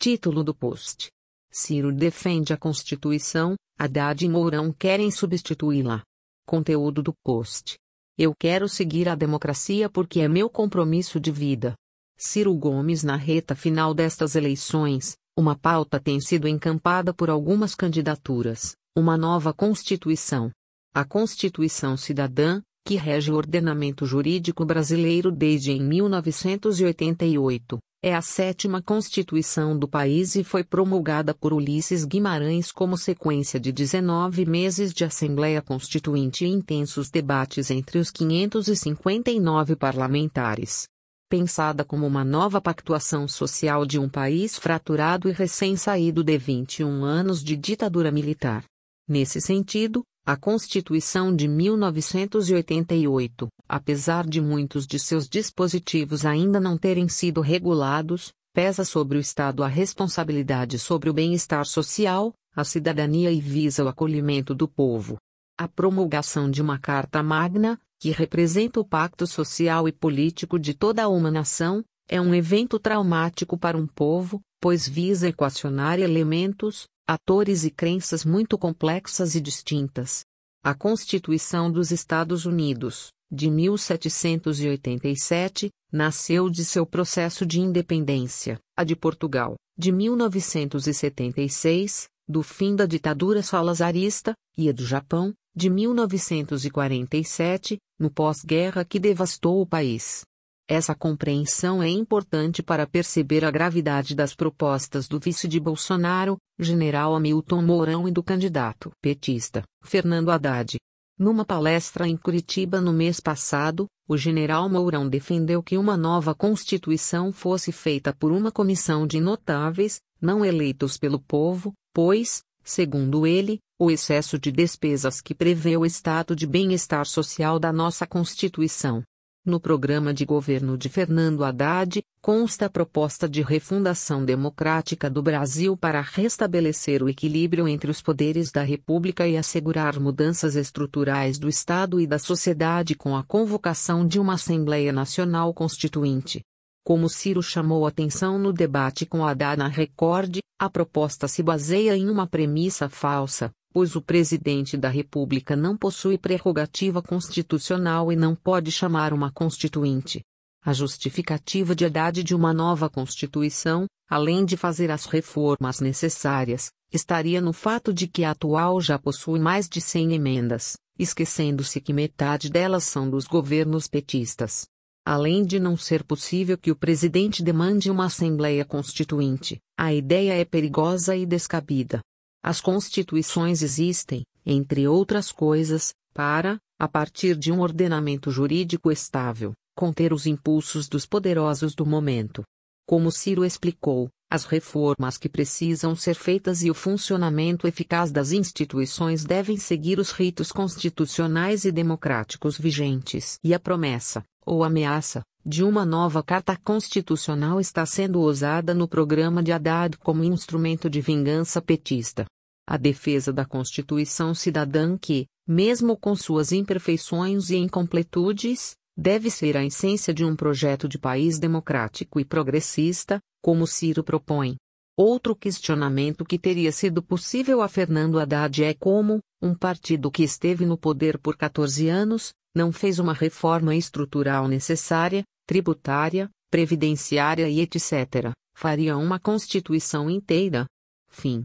Título do post. Ciro defende a Constituição, Haddad e Mourão querem substituí-la. Conteúdo do post. Eu quero seguir a democracia porque é meu compromisso de vida. Ciro Gomes na reta final destas eleições, uma pauta tem sido encampada por algumas candidaturas, uma nova Constituição. A Constituição Cidadã, que rege o ordenamento jurídico brasileiro desde em 1988, é a sétima Constituição do país e foi promulgada por Ulisses Guimarães como sequência de 19 meses de Assembleia Constituinte e intensos debates entre os 559 parlamentares. Pensada como uma nova pactuação social de um país fraturado e recém-saído de 21 anos de ditadura militar. Nesse sentido, a Constituição de 1988, apesar de muitos de seus dispositivos ainda não terem sido regulados, pesa sobre o Estado a responsabilidade sobre o bem-estar social, a cidadania e visa o acolhimento do povo. A promulgação de uma Carta Magna, que representa o pacto social e político de toda uma nação, é um evento traumático para um povo, pois visa equacionar elementos, atores e crenças muito complexas e distintas. A Constituição dos Estados Unidos, de 1787, nasceu de seu processo de independência, a de Portugal, de 1976, do fim da ditadura salazarista, e a do Japão, de 1947, no pós-guerra que devastou o país. Essa compreensão é importante para perceber a gravidade das propostas do vice de Bolsonaro, general Hamilton Mourão e do candidato petista, Fernando Haddad. Numa palestra em Curitiba no mês passado, o general Mourão defendeu que uma nova Constituição fosse feita por uma comissão de notáveis, não eleitos pelo povo, pois, segundo ele, o excesso de despesas que prevê o estado de bem-estar social da nossa Constituição no programa de governo de Fernando Haddad, consta a proposta de refundação democrática do Brasil para restabelecer o equilíbrio entre os poderes da República e assegurar mudanças estruturais do Estado e da sociedade com a convocação de uma Assembleia Nacional Constituinte. Como Ciro chamou atenção no debate com Haddad na Record, a proposta se baseia em uma premissa falsa, pois o presidente da República não possui prerrogativa constitucional e não pode chamar uma constituinte. A justificativa de Haddad de uma nova Constituição, além de fazer as reformas necessárias, estaria no fato de que a atual já possui mais de 100 emendas, esquecendo-se que metade delas são dos governos petistas. Além de não ser possível que o presidente demande uma Assembleia Constituinte, a ideia é perigosa e descabida. As constituições existem, entre outras coisas, para, a partir de um ordenamento jurídico estável, conter os impulsos dos poderosos do momento. Como Ciro explicou, as reformas que precisam ser feitas e o funcionamento eficaz das instituições devem seguir os ritos constitucionais e democráticos vigentes. E a promessa, ou ameaça, de uma nova Carta Constitucional está sendo usada no programa de Haddad como instrumento de vingança petista. A defesa da Constituição Cidadã que, mesmo com suas imperfeições e incompletudes, deve ser a essência de um projeto de país democrático e progressista, como Ciro propõe. Outro questionamento que teria sido possível a Fernando Haddad é como, um partido que esteve no poder por 14 anos, não fez uma reforma estrutural necessária, tributária, previdenciária e etc., faria uma Constituição inteira. Fim.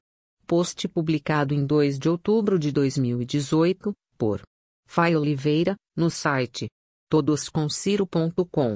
Post publicado em 2 de outubro de 2018, por Fai Oliveira, no site todosconsiro.com.